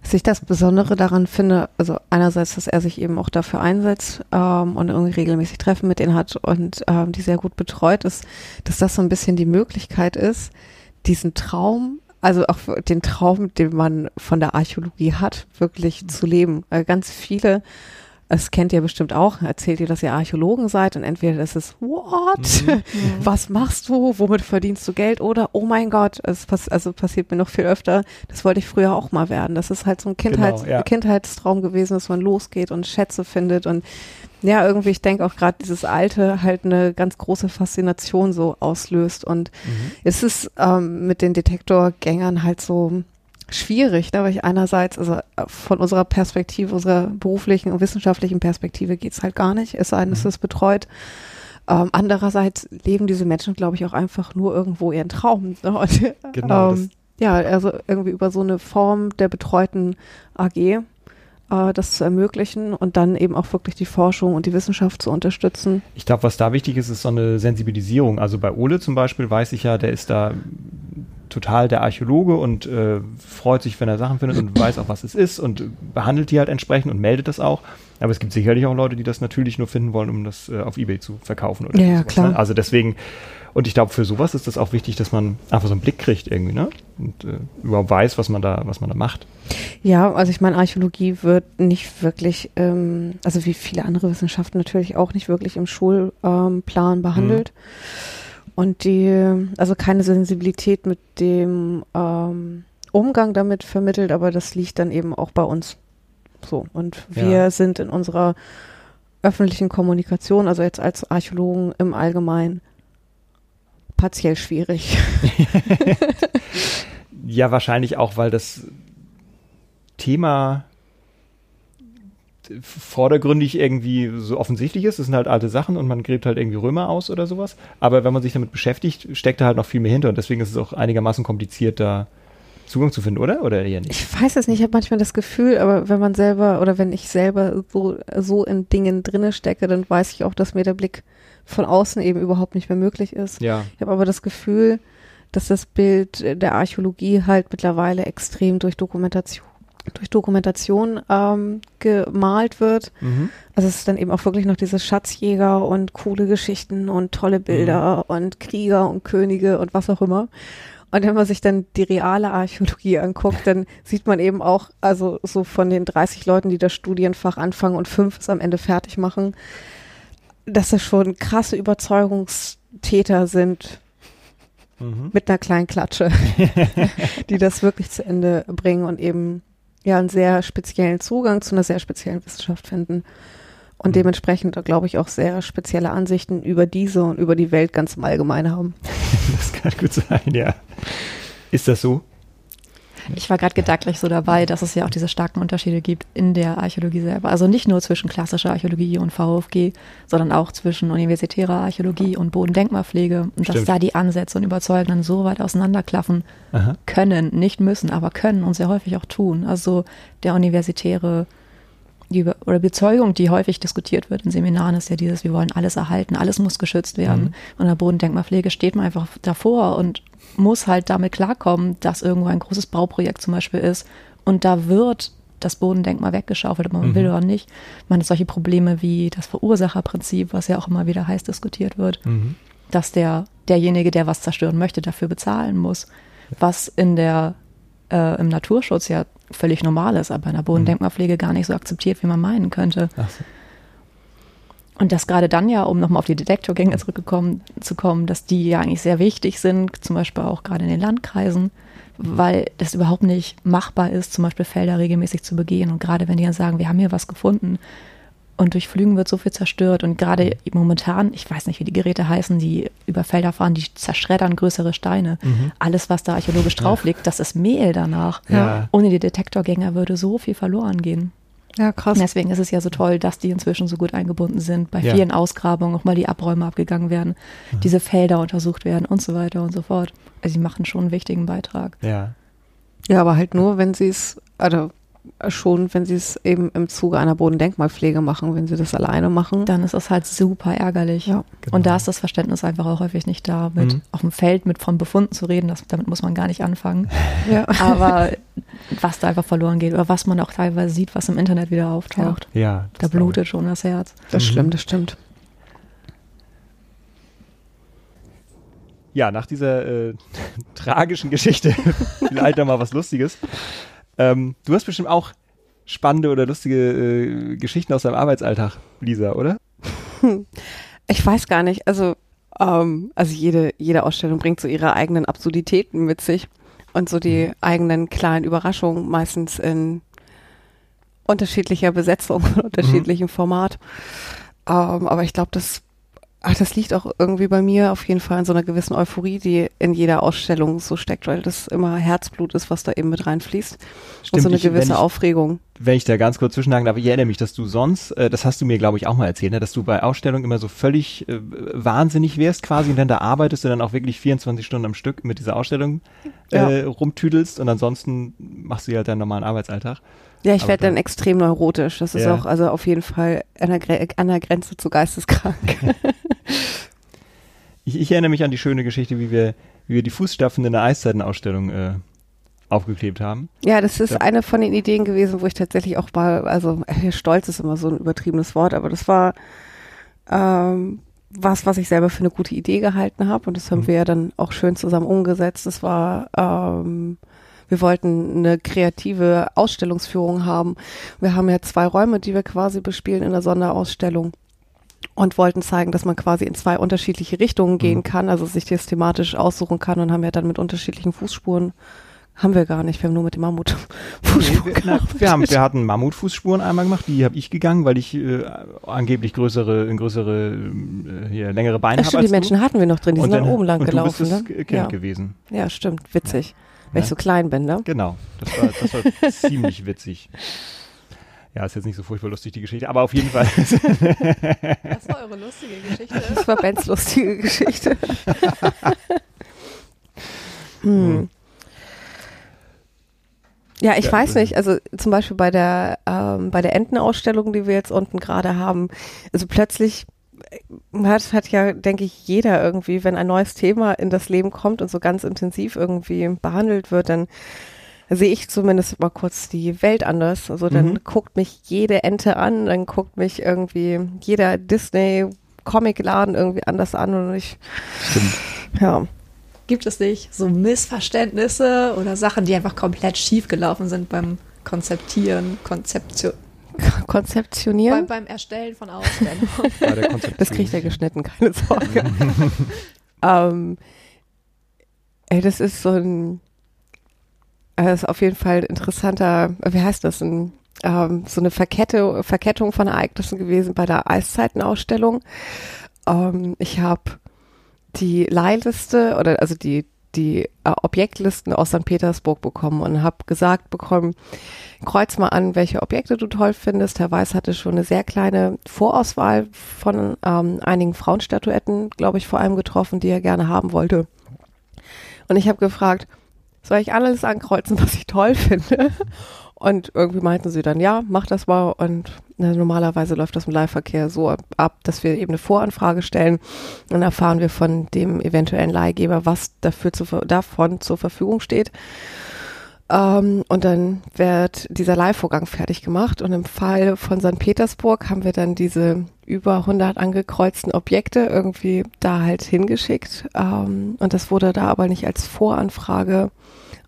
Was ich das Besondere daran finde, also einerseits, dass er sich eben auch dafür einsetzt ähm, und irgendwie regelmäßig Treffen mit denen hat und ähm, die sehr gut betreut ist, dass das so ein bisschen die Möglichkeit ist, diesen Traum also auch den Traum, den man von der Archäologie hat, wirklich zu leben. Ganz viele das kennt ihr bestimmt auch, erzählt ihr, dass ihr Archäologen seid und entweder das ist, what? Mhm. Was machst du? Womit verdienst du Geld? Oder, oh mein Gott, es pass also passiert mir noch viel öfter, das wollte ich früher auch mal werden. Das ist halt so ein Kindheits Genau, ja. Kindheitstraum gewesen, dass man losgeht und Schätze findet und ja, irgendwie, ich denke auch gerade dieses Alte halt eine ganz große Faszination so auslöst und Mhm. es ist ähm, mit den Detektorgängern halt so schwierig, ne? weil ich einerseits, also äh, von unserer Perspektive, unserer beruflichen und wissenschaftlichen Perspektive geht's halt gar nicht, es sei denn, es Mhm. ist betreut. Ähm, andererseits leben diese Menschen, glaube ich, auch einfach nur irgendwo ihren Traum. Ne? Und, Genau, ähm, ja, also irgendwie über so eine Form der betreuten AG äh, das zu ermöglichen und dann eben auch wirklich die Forschung und die Wissenschaft zu unterstützen. Ich glaube, was da wichtig ist, ist so eine Sensibilisierung. Also bei Ole zum Beispiel weiß ich ja, der ist da total der Archäologe und äh, freut sich, wenn er Sachen findet und weiß auch, was es ist und behandelt die halt entsprechend und meldet das auch. Aber es gibt sicherlich auch Leute, die das natürlich nur finden wollen, um das äh, auf Ebay zu verkaufen oder Ja, sowas, klar. Ne? Also deswegen, und ich glaube, für sowas ist das auch wichtig, dass man einfach so einen Blick kriegt irgendwie, ne? Und äh, überhaupt weiß, was man da, was man da macht. Ja, also ich meine, Archäologie wird nicht wirklich, ähm, also wie viele andere Wissenschaften natürlich auch nicht wirklich im Schulplan ähm, behandelt. Und die, also keine Sensibilität mit dem ähm, Umgang damit vermittelt, aber das liegt dann eben auch bei uns. So. Und wir Ja. sind in unserer öffentlichen Kommunikation, also jetzt als Archäologen im Allgemeinen, partiell schwierig. Ja, wahrscheinlich auch, weil das Thema vordergründig irgendwie so offensichtlich ist. Das sind halt alte Sachen und man gräbt halt irgendwie Römer aus oder sowas. Aber wenn man sich damit beschäftigt, steckt da halt noch viel mehr hinter und deswegen ist es auch einigermaßen kompliziert, da Zugang zu finden, oder? Oder eher nicht? Ich weiß es nicht, ich habe manchmal das Gefühl, aber wenn man selber oder wenn ich selber so, so in Dingen drinne stecke, dann weiß ich auch, dass mir der Blick von außen eben überhaupt nicht mehr möglich ist. Ja. Ich habe aber das Gefühl, dass das Bild der Archäologie halt mittlerweile extrem durch Dokumentation durch Dokumentation ähm, gemalt wird. Mhm. Also es ist dann eben auch wirklich noch diese Schatzjäger und coole Geschichten und tolle Bilder und Krieger und Könige und was auch immer. Und wenn man sich dann die reale Archäologie anguckt, dann sieht man eben auch, also so von den 30 Leuten, die das Studienfach anfangen und fünf es am Ende fertig machen, dass das schon krasse Überzeugungstäter sind Mhm. mit einer kleinen Klatsche, die das wirklich zu Ende bringen und eben ja einen sehr speziellen Zugang zu einer sehr speziellen Wissenschaft finden. Und Mhm. dementsprechend, glaube ich, auch sehr spezielle Ansichten über diese und über die Welt ganz im Allgemeinen haben. Das kann gut sein, ja. Ist das so? Ich war gerade gedanklich so dabei, dass es ja auch diese starken Unterschiede gibt in der Archäologie selber. Also nicht nur zwischen klassischer Archäologie und VfG, sondern auch zwischen universitärer Archäologie und Bodendenkmalpflege. Und dass Stimmt. da die Ansätze und Überzeugungen so weit auseinanderklaffen Aha. können, nicht müssen, aber können und sehr häufig auch tun. Also der universitäre die oder Bezeugung, die häufig diskutiert wird in Seminaren, ist ja dieses, wir wollen alles erhalten, alles muss geschützt werden. Mhm. Und in der Bodendenkmalpflege steht man einfach davor und muss halt damit klarkommen, dass irgendwo ein großes Bauprojekt zum Beispiel ist und da wird das Bodendenkmal weggeschaufelt, ob man Mhm. will oder nicht. Man hat solche Probleme wie das Verursacherprinzip, was ja auch immer wieder heiß diskutiert wird Mhm. dass der derjenige, der was zerstören möchte, dafür bezahlen muss. Was in der äh, im Naturschutz ja völlig normal ist, aber in der Bodendenkmalpflege gar nicht so akzeptiert, wie man meinen könnte. So. Und das gerade dann ja, um nochmal auf die Detektorgänge zurückgekommen zu kommen, dass die ja eigentlich sehr wichtig sind, zum Beispiel auch gerade in den Landkreisen, weil das überhaupt nicht machbar ist, zum Beispiel Felder regelmäßig zu begehen. Und gerade wenn die dann sagen, wir haben hier was gefunden und durch Flügen wird so viel zerstört und gerade momentan, ich weiß nicht, wie die Geräte heißen, die über Felder fahren, die zerschreddern größere Steine. Alles, was da archäologisch drauf liegt, das ist Mehl danach. Ja. Ohne die Detektorgänger würde so viel verloren gehen. Ja, krass. Deswegen ist es ja so toll, dass die inzwischen so gut eingebunden sind. Bei Ja. vielen Ausgrabungen auch mal die Abräume abgegangen werden, diese Felder untersucht werden und so weiter und so fort. Also die machen schon einen wichtigen Beitrag. Ja. Ja, aber halt nur, wenn sie es, also schon, wenn sie es eben im Zuge einer Bodendenkmalpflege machen, wenn sie das alleine machen. Dann ist das halt super ärgerlich. Ja. Genau. Und da ist das Verständnis einfach auch häufig nicht da, mit Mhm. auf dem Feld mit von Befunden zu reden. Das, damit muss man gar nicht anfangen. Ja. Aber was da einfach verloren geht oder was man auch teilweise sieht, was im Internet wieder auftaucht, Ja. da das glaube blutet schon das Herz. Das Mhm. stimmt, das stimmt. Ja, nach dieser äh, tragischen Geschichte vielleicht mal was Lustiges. Ähm, du hast bestimmt auch spannende oder lustige äh, Geschichten aus deinem Arbeitsalltag, Lisa, oder? Ich weiß gar nicht. Also, ähm, also jede, jede Ausstellung bringt so ihre eigenen Absurditäten mit sich und so die mhm. eigenen kleinen Überraschungen, meistens in unterschiedlicher Besetzung, unterschiedlichem mhm. Format. Ähm, aber ich glaube, das Ach, das liegt auch irgendwie bei mir auf jeden Fall in so einer gewissen Euphorie, die in jeder Ausstellung so steckt, weil das immer Herzblut ist, was da eben mit reinfließt. Stimmt, und so eine ich, gewisse ich, Aufregung. Wenn ich da ganz kurz zwischenhaken darf, ich erinnere mich, dass du sonst, äh, das hast du mir, glaube ich, auch mal erzählt, ne, dass du bei Ausstellungen immer so völlig äh, wahnsinnig wärst quasi und dann da arbeitest du dann auch wirklich 24 Stunden am Stück mit dieser Ausstellung äh, ja. rumtüdelst und ansonsten machst du ja halt deinen normalen Arbeitsalltag. Ja, ich werde dann extrem neurotisch. Das ist ja. auch also auf jeden Fall an der, an der Grenze zu geisteskrank. ich, ich, erinnere mich an die schöne Geschichte, wie wir, wie wir die Fußstapfen in der Eiszeitenausstellung äh, aufgeklebt haben. Ja, das ist eine von den Ideen gewesen, wo ich tatsächlich auch mal, also äh, stolz ist immer so ein übertriebenes Wort, aber das war ähm, was, was ich selber für eine gute Idee gehalten habe und das haben mhm. wir ja dann auch schön zusammen umgesetzt. Das war ähm, wir wollten eine kreative Ausstellungsführung haben. Wir haben ja zwei Räume, die wir quasi bespielen in der Sonderausstellung und wollten zeigen, dass man quasi in zwei unterschiedliche Richtungen gehen mhm. kann, also sich das thematisch aussuchen kann und haben ja dann mit unterschiedlichen Fußspuren haben wir gar nicht, wir haben nur mit dem Mammut Fußspuren nee, wir, wir, haben, wir hatten Mammutfußspuren einmal gemacht, die habe ich gegangen, weil ich äh, angeblich größere, größere, äh, hier, längere Beine habe. Die Menschen hatten wir noch drin, die und sind dann, oben lang und gelaufen. Du bist das ne? Kind ja. gewesen. Ja, stimmt, witzig. Ja weil ja. ich so klein bin, ne? Genau, das war, das war ziemlich witzig. Ja, ist jetzt nicht so furchtbar lustig, die Geschichte, aber auf jeden Fall. Das war eure lustige Geschichte. Das war Bens lustige Geschichte. hm. Ja, ich ja, weiß nicht. Also zum Beispiel bei der ähm, bei der Entenausstellung, die wir jetzt unten gerade haben, also plötzlich hat, hat ja, denke ich, jeder irgendwie, wenn ein neues Thema in das Leben kommt und so ganz intensiv irgendwie behandelt wird, dann sehe ich zumindest mal kurz die Welt anders. Also dann mhm. guckt mich jede Ente an, dann guckt mich irgendwie jeder Disney Comicladen irgendwie anders an und ich Stimmt. ja. Gibt es nicht so Missverständnisse oder Sachen, die einfach komplett schief gelaufen sind beim Konzeptieren, Konzeption, Konzeptionieren? Bei, beim Erstellen von Ausstellungen. das kriegt er geschnitten, keine Sorge. ähm, ey, das ist so ein, das ist auf jeden Fall ein interessanter, wie heißt das, ein, ähm, so eine Verkette, Verkettung von Ereignissen gewesen bei der Eiszeitenausstellung. Ähm, ich habe die Leihliste oder also die die äh, Objektlisten aus St. Petersburg bekommen und habe gesagt bekommen, kreuz mal an, welche Objekte du toll findest. Herr Weiß hatte schon eine sehr kleine Vorauswahl von ähm, einigen Frauenstatuetten, glaube ich, vor allem getroffen, die er gerne haben wollte. Und ich habe gefragt, soll ich alles ankreuzen, was ich toll finde? Und irgendwie meinten sie dann, ja, mach das mal. Und na, normalerweise läuft das im Leihverkehr so ab, ab, dass wir eben eine Voranfrage stellen. Dann erfahren wir von dem eventuellen Leihgeber, was dafür zu, davon zur Verfügung steht. Ähm, und dann wird dieser Leihvorgang fertig gemacht. Und im Fall von St. Petersburg haben wir dann diese über 100 angekreuzten Objekte irgendwie da halt hingeschickt. Ähm, und das wurde da aber nicht als Voranfrage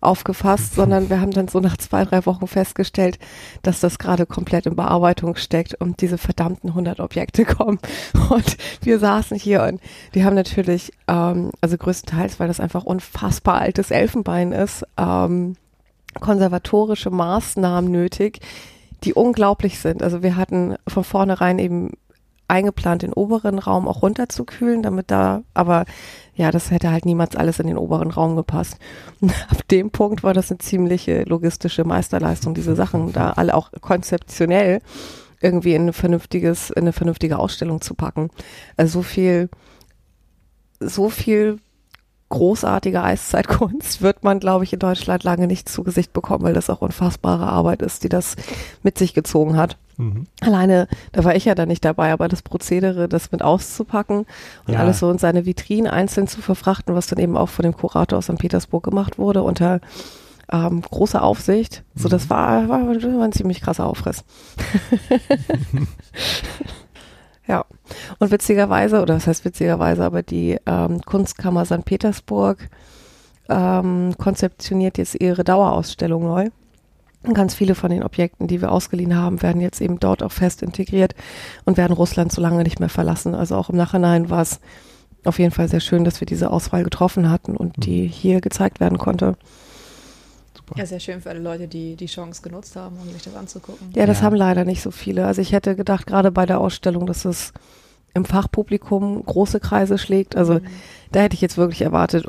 aufgefasst, sondern wir haben dann so nach zwei, drei Wochen festgestellt, dass das gerade komplett in Bearbeitung steckt und diese verdammten 100 Objekte kommen. Und wir saßen hier und die haben natürlich, ähm, also größtenteils, weil das einfach unfassbar altes Elfenbein ist, ähm, konservatorische Maßnahmen nötig, die unglaublich sind. Also wir hatten von vornherein eben eingeplant, den oberen Raum auch runterzukühlen, damit da, aber ja, das hätte halt niemals alles in den oberen Raum gepasst. Und ab dem Punkt war das eine ziemliche logistische Meisterleistung, diese Sachen da alle auch konzeptionell irgendwie in ein vernünftiges, in eine vernünftige Ausstellung zu packen. Also so viel, so viel großartige Eiszeitkunst wird man, glaube ich, in Deutschland lange nicht zu Gesicht bekommen, weil das auch unfassbare Arbeit ist, die das mit sich gezogen hat. Mhm. Alleine, da war ich ja dann nicht dabei, aber das Prozedere, das mit auszupacken und ja. alles so in seine Vitrinen einzeln zu verfrachten, was dann eben auch von dem Kurator aus St. Petersburg gemacht wurde, unter ähm, großer Aufsicht. So, das mhm. war, war, war ein ziemlich krasser Aufriss. Ja. Und witzigerweise, oder was heißt witzigerweise, aber die ähm, Kunstkammer St. Petersburg ähm, konzeptioniert jetzt ihre Dauerausstellung neu. Ganz viele von den Objekten, die wir ausgeliehen haben, werden jetzt eben dort auch fest integriert und werden Russland so lange nicht mehr verlassen. Also auch im Nachhinein war es auf jeden Fall sehr schön, dass wir diese Auswahl getroffen hatten und die hier gezeigt werden konnte. Super. Ja, sehr schön für alle Leute, die die Chance genutzt haben, um sich das anzugucken. Ja, das ja. haben leider nicht so viele. Also ich hätte gedacht, gerade bei der Ausstellung, dass es im Fachpublikum große Kreise schlägt. Also mhm. da hätte ich jetzt wirklich erwartet,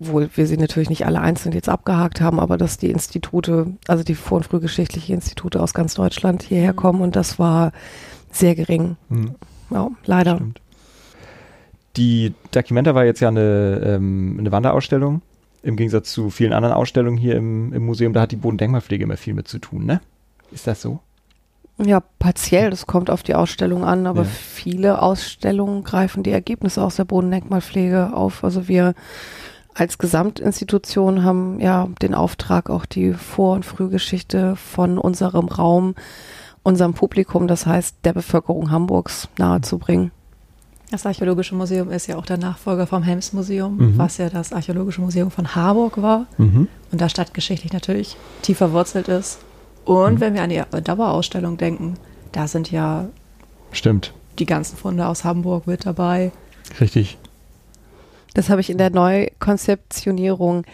obwohl wir sie natürlich nicht alle einzeln jetzt abgehakt haben, aber dass die Institute, also die vor- und frühgeschichtliche Institute aus ganz Deutschland hierher mhm. kommen und das war sehr gering. Mhm. Ja, leider. Stimmt. Die Documenta war jetzt ja eine, ähm, eine Wanderausstellung. Im Gegensatz zu vielen anderen Ausstellungen hier im, im Museum, da hat die Bodendenkmalpflege immer viel mit zu tun, ne? Ist das so? Ja, partiell, das kommt auf die Ausstellung an, aber ja. viele Ausstellungen greifen die Ergebnisse aus der Bodendenkmalpflege auf. Also wir als Gesamtinstitution haben ja den Auftrag, auch die Vor- und Frühgeschichte von unserem Raum, unserem Publikum, das heißt der Bevölkerung Hamburgs nahezubringen. Das Archäologische Museum ist ja auch der Nachfolger vom Helms-Museum, mhm. was ja das Archäologische Museum von Harburg war mhm. und da stadtgeschichtlich natürlich tief verwurzelt ist. Und mhm. wenn wir an die Dauerausstellung denken, da sind ja Stimmt. die ganzen Funde aus Hamburg mit dabei. Richtig. Das habe ich in der Neukonzeptionierung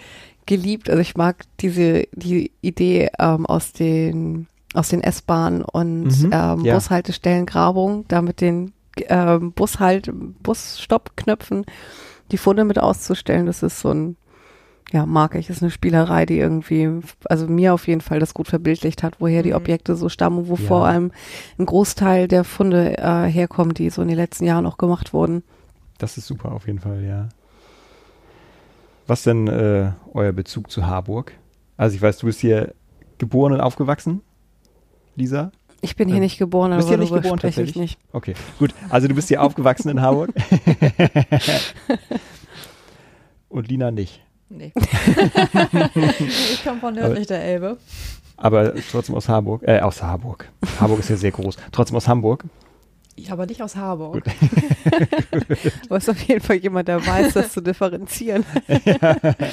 geliebt. Also ich mag diese die Idee ähm, aus den aus den S-Bahnen und mhm, ähm, ja. Bushaltestellen Grabung, da mit den ähm, Bushalt Busstoppknöpfen die Funde mit auszustellen. Das ist so ein ja, mag ich. Ist eine Spielerei, die irgendwie, also mir auf jeden Fall das gut verbildlicht hat, woher die mhm. Objekte so stammen, wo ja. vor allem ein Großteil der Funde äh, herkommt, die so in den letzten Jahren auch gemacht wurden. Das ist super auf jeden Fall, ja. Was denn äh, euer Bezug zu Harburg? Also ich weiß, du bist hier geboren und aufgewachsen, Lisa? Ich bin hier ähm, nicht geboren, aber bist hier nicht geboren tatsächlich? nicht. Okay, gut. Also du bist hier aufgewachsen in Harburg. und Lina nicht. Nee. ich komme von nördlich der Elbe. Aber trotzdem aus Harburg. Äh, aus Harburg. Harburg ist ja sehr groß. Trotzdem aus Hamburg. Ja, aber nicht aus Harburg. aber ist auf jeden Fall jemand, der weiß, das zu differenzieren.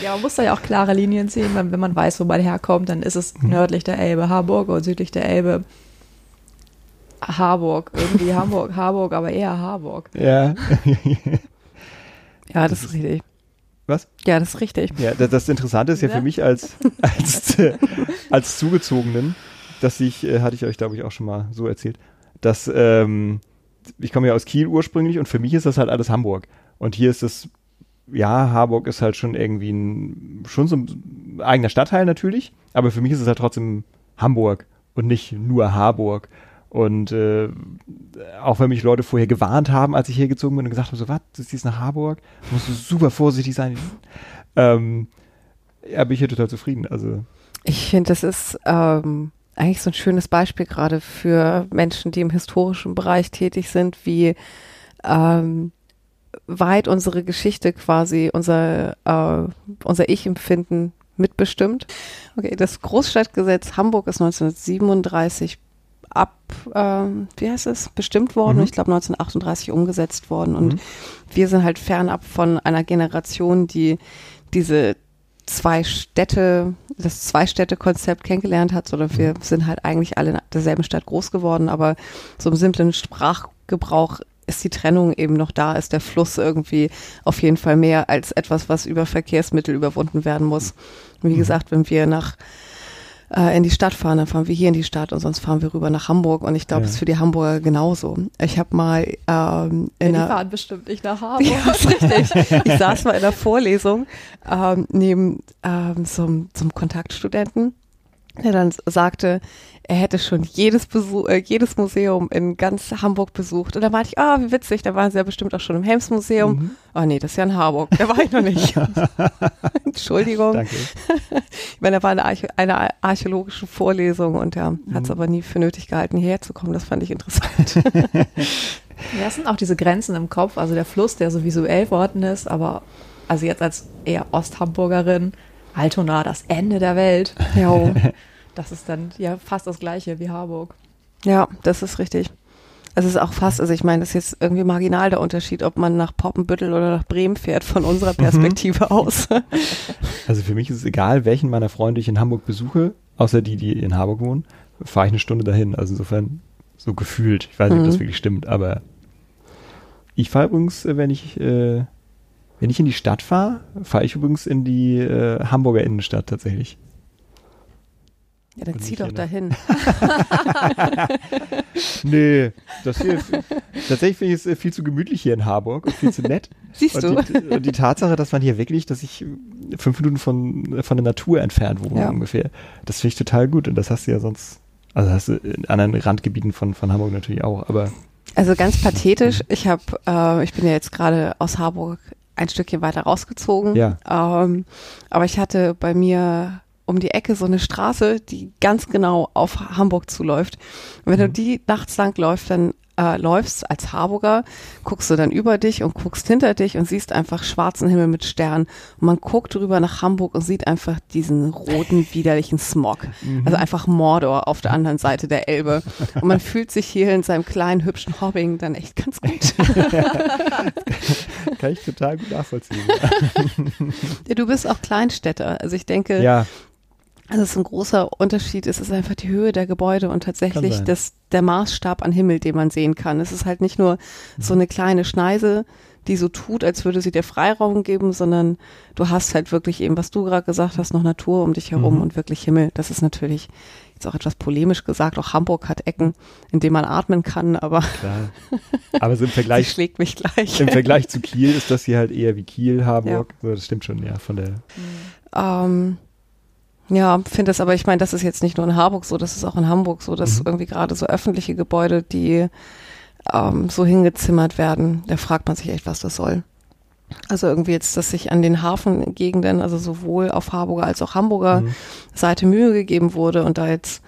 ja, man muss da ja auch klare Linien ziehen. Wenn, wenn man weiß, wo man herkommt, dann ist es mhm. nördlich der Elbe Harburg und südlich der Elbe Harburg. Irgendwie Hamburg, Harburg, aber eher Harburg. Ja. ja, das, das ist richtig. Was? Ja, das ist richtig. Ja, das, das Interessante ist ja, ja für mich als, als, äh, als Zugezogenen, dass ich, äh, hatte ich euch, glaube ich, auch schon mal so erzählt, dass ähm, ich komme ja aus Kiel ursprünglich und für mich ist das halt alles Hamburg. Und hier ist es, ja, Harburg ist halt schon irgendwie ein, schon so ein eigener Stadtteil natürlich, aber für mich ist es halt trotzdem Hamburg und nicht nur Harburg. Und äh, auch wenn mich Leute vorher gewarnt haben, als ich hier gezogen bin und gesagt haben, so, was, du ziehst nach Harburg, musst du super vorsichtig sein. Ähm, ja, bin ich hier total zufrieden. Also. Ich finde, das ist ähm, eigentlich so ein schönes Beispiel gerade für Menschen, die im historischen Bereich tätig sind, wie ähm, weit unsere Geschichte quasi, unser, äh, unser Ich-Empfinden mitbestimmt. Okay, das Großstadtgesetz Hamburg ist 1937 ab, äh, wie heißt es, bestimmt worden. Mhm. Ich glaube 1938 umgesetzt worden. Und mhm. wir sind halt fernab von einer Generation, die diese zwei Städte, das Zwei-Städte-Konzept kennengelernt hat, sondern wir mhm. sind halt eigentlich alle in derselben Stadt groß geworden, aber so im simplen Sprachgebrauch ist die Trennung eben noch da, ist der Fluss irgendwie auf jeden Fall mehr als etwas, was über Verkehrsmittel überwunden werden muss. Und wie mhm. gesagt, wenn wir nach äh, in die Stadt fahren, dann fahren wir hier in die Stadt und sonst fahren wir rüber nach Hamburg und ich glaube, ja. das ist für die Hamburger genauso. Ich habe mal ähm, in ja, die fahren bestimmt nicht nach Hamburg. Ja, ist richtig. ich saß mal in der Vorlesung ähm, neben ähm, so, so einem Kontaktstudenten, der dann sagte, er hätte schon jedes, Besuch, äh, jedes Museum in ganz Hamburg besucht. Und da meinte ich, ah, wie witzig, da waren sie ja bestimmt auch schon im Helms-Museum. Mhm. Oh nee, das ist ja in Harburg. Da war ich noch nicht. Entschuldigung. Danke. ich meine, da war eine, Archä eine archäologische Vorlesung und er mhm. hat es aber nie für nötig gehalten, hierher zu kommen. Das fand ich interessant. ja, es sind auch diese Grenzen im Kopf, also der Fluss, der so visuell worden ist, aber also jetzt als eher Osthamburgerin, Altona, das Ende der Welt. Ja. Das ist dann ja fast das gleiche wie Harburg. Ja, das ist richtig. Also es ist auch fast, also ich meine, das ist jetzt irgendwie marginal der Unterschied, ob man nach Poppenbüttel oder nach Bremen fährt von unserer Perspektive aus. Also für mich ist es egal, welchen meiner Freunde ich in Hamburg besuche, außer die, die in Harburg wohnen, fahre ich eine Stunde dahin. Also insofern so gefühlt. Ich weiß nicht, ob das Mhm. wirklich stimmt, aber ich fahre übrigens, äh, wenn ich, äh, wenn ich in die Stadt fahre, fahre ich übrigens in die äh, Hamburger Innenstadt tatsächlich. Ja, dann Und zieh doch in- dahin. Nee, das hier, tatsächlich finde ich es äh, viel zu gemütlich hier in Harburg und viel zu nett. Siehst du? Und die, und die Tatsache, dass man hier wirklich, dass ich fünf Minuten von, von der Natur entfernt wohne Ja. ungefähr, das finde ich total gut. Und das hast du ja sonst, also hast du in anderen Randgebieten von, von Hamburg natürlich auch, aber Also ganz pathetisch. Ich habe, äh, ich bin ja jetzt gerade aus Harburg ein Stückchen weiter rausgezogen. Ja. Ähm, aber ich hatte bei mir um die Ecke so eine Straße, die ganz genau auf Hamburg zuläuft. Und wenn du Mhm. die nachts lang läufst, dann äh, läufst als Harburger, guckst du dann über dich und guckst hinter dich und siehst einfach schwarzen Himmel mit Sternen. Und man guckt rüber nach Hamburg und sieht einfach diesen roten, widerlichen Smog. Also einfach Mordor auf der anderen Seite der Elbe. Und man fühlt sich hier in seinem kleinen, hübschen Hobbing dann echt ganz gut. kann ich total gut nachvollziehen. Ja, du bist auch Kleinstädter. Also ich denke, ja, also es ist ein großer Unterschied. Es ist einfach die Höhe der Gebäude und tatsächlich das, der Maßstab an Himmel, den man sehen kann. Es ist halt nicht nur so eine kleine Schneise, die so tut, als würde sie dir Freiraum geben, sondern du hast halt wirklich eben, was du gerade gesagt hast, noch Natur um dich herum Mhm. und wirklich Himmel. Das ist natürlich jetzt auch etwas polemisch gesagt. Auch Hamburg hat Ecken, in denen man atmen kann, aber klar. Aber so im sie Vergleich, schlägt mich gleich. im Vergleich zu Kiel ist das hier halt eher wie Kiel, Harburg. So, das stimmt schon, ja, von der, Ähm, ja, finde es, aber ich meine, das ist jetzt nicht nur in Harburg so, das ist auch in Hamburg so, dass Mhm. irgendwie gerade so öffentliche Gebäude, die ähm, so hingezimmert werden, da fragt man sich echt, was das soll. Also irgendwie jetzt, dass sich an den Hafengegenden, also sowohl auf Harburger als auch Hamburger Mhm. Seite Mühe gegeben wurde und da jetzt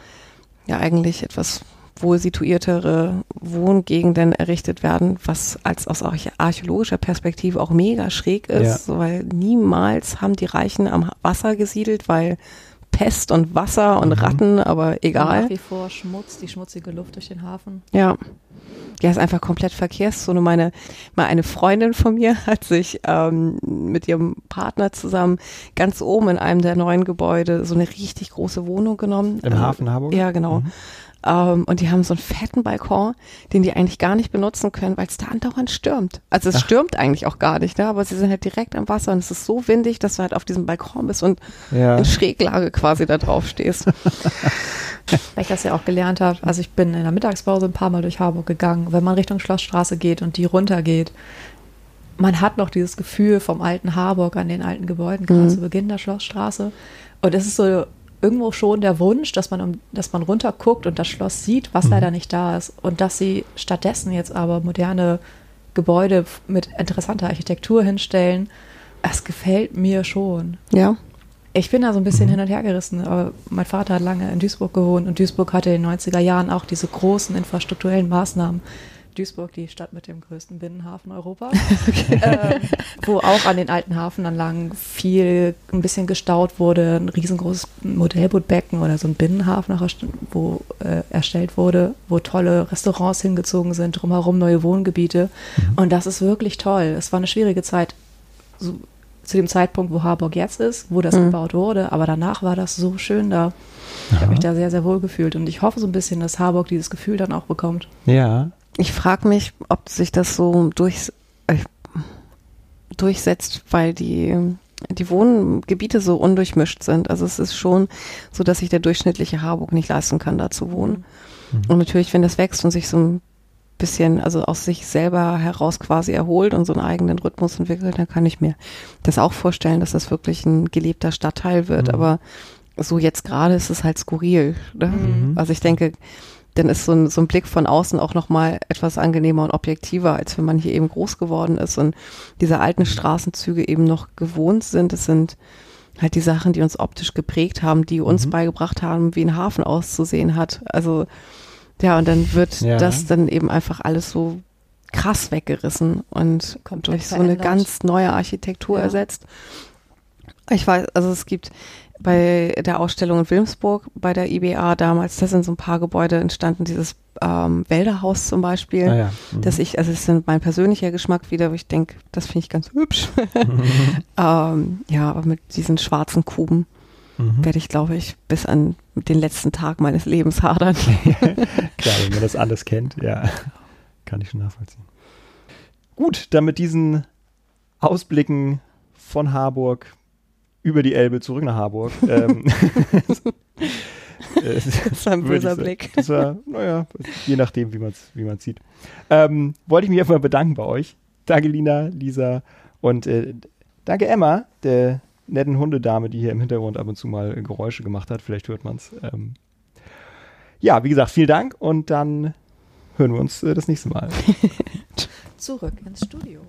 ja eigentlich etwas wohl situiertere Wohngegenden errichtet werden, was als aus arch- archäologischer Perspektive auch mega schräg ist, Ja. weil niemals haben die Reichen am Wasser gesiedelt, weil Pest und Wasser und Mhm. Ratten, aber egal. Nach wie vor Schmutz, die schmutzige Luft durch den Hafen. Ja. Ja, ist einfach komplett Verkehrszone. Meine, mal eine Freundin von mir hat sich ähm, mit ihrem Partner zusammen ganz oben in einem der neuen Gebäude so eine richtig große Wohnung genommen. im Äh, Hafen Harburg. Ja, genau. Mhm. Ähm, und die haben so einen fetten Balkon, den die eigentlich gar nicht benutzen können, weil es da andauernd stürmt. Also es Ach. stürmt eigentlich auch gar nicht, ne? aber sie sind halt direkt am Wasser und es ist so windig, dass du halt auf diesem Balkon bist und Ja. in Schräglage quasi da drauf stehst. Weil ich das ja auch gelernt habe. Also ich bin in der Mittagspause ein paar Mal durch Harburg gegangen. Wenn man Richtung Schlossstraße geht und die runtergeht, man hat noch dieses Gefühl vom alten Harburg an den alten Gebäuden, gerade Mhm. zu Beginn der Schlossstraße. Und es ist so irgendwo schon der Wunsch, dass man, um, dass man runterguckt und das Schloss sieht, was Mhm. leider nicht da ist. Und dass sie stattdessen jetzt aber moderne Gebäude mit interessanter Architektur hinstellen, das gefällt mir schon. Ja. Ich bin da so ein bisschen Mhm. hin und her gerissen, aber mein Vater hat lange in Duisburg gewohnt und Duisburg hatte in den 90er Jahren auch diese großen infrastrukturellen Maßnahmen. Duisburg, die Stadt mit dem größten Binnenhafen Europas, ähm, wo auch an den alten Hafenanlagen viel ein bisschen gestaut wurde, ein riesengroßes Modellbootbecken oder so ein Binnenhafen, wo äh, erstellt wurde, wo tolle Restaurants hingezogen sind, drumherum neue Wohngebiete. Und das ist wirklich toll. Es war eine schwierige Zeit, so, zu dem Zeitpunkt, wo Harburg jetzt ist, wo das Mhm. gebaut wurde. Aber danach war das so schön da. Ich habe mich da sehr, sehr wohl gefühlt. Und ich hoffe so ein bisschen, dass Harburg dieses Gefühl dann auch bekommt. Ja. Ich frage mich, ob sich das so durch, äh, durchsetzt, weil die, die Wohngebiete so undurchmischt sind. Also es ist schon so, dass sich der durchschnittliche Harburg nicht leisten kann, da zu wohnen. Und natürlich, wenn das wächst und sich so ein bisschen, also aus sich selber heraus quasi erholt und so einen eigenen Rhythmus entwickelt, dann kann ich mir das auch vorstellen, dass das wirklich ein gelebter Stadtteil wird. Mhm. Aber so jetzt gerade ist es halt skurril. Ne? Mhm. Also ich denke, dann ist so ein, so ein Blick von außen auch nochmal etwas angenehmer und objektiver, als wenn man hier eben groß geworden ist und diese alten Straßenzüge eben noch gewohnt sind. Es sind halt die Sachen, die uns optisch geprägt haben, die uns Mhm. beigebracht haben, wie ein Hafen auszusehen hat. Also ja, und dann wird Ja. das dann eben einfach alles so krass weggerissen und Komplett durch so eine verändert. ganz neue Architektur Ja. ersetzt. Ich weiß, also es gibt bei der Ausstellung in Wilmsburg, bei der IBA damals, da sind so ein paar Gebäude entstanden, dieses ähm, Wälderhaus zum Beispiel, Ah ja. Mhm. dass ich, also es ist mein persönlicher Geschmack wieder, wo ich denke, das finde ich ganz hübsch. ähm, ja, aber mit diesen schwarzen Kuben Mhm. werde ich, glaube ich, bis an den letzten Tag meines Lebens hadern. Klar, wenn man das alles kennt, ja, kann ich schon nachvollziehen. Gut, dann mit diesen Ausblicken von Harburg über die Elbe zurück nach Harburg. ähm, äh, Das war ein böser. Blick. Das war, naja, je nachdem, wie man es wie man's sieht. Ähm, wollte ich mich einfach mal bedanken bei euch. Danke, Lina, Lisa und äh, danke, Emma, der netten Hundedame, die hier im Hintergrund ab und zu mal Geräusche gemacht hat. Vielleicht hört man es. Ähm, ja, wie gesagt, vielen Dank und dann hören wir uns äh, das nächste Mal. Zurück ins Studio.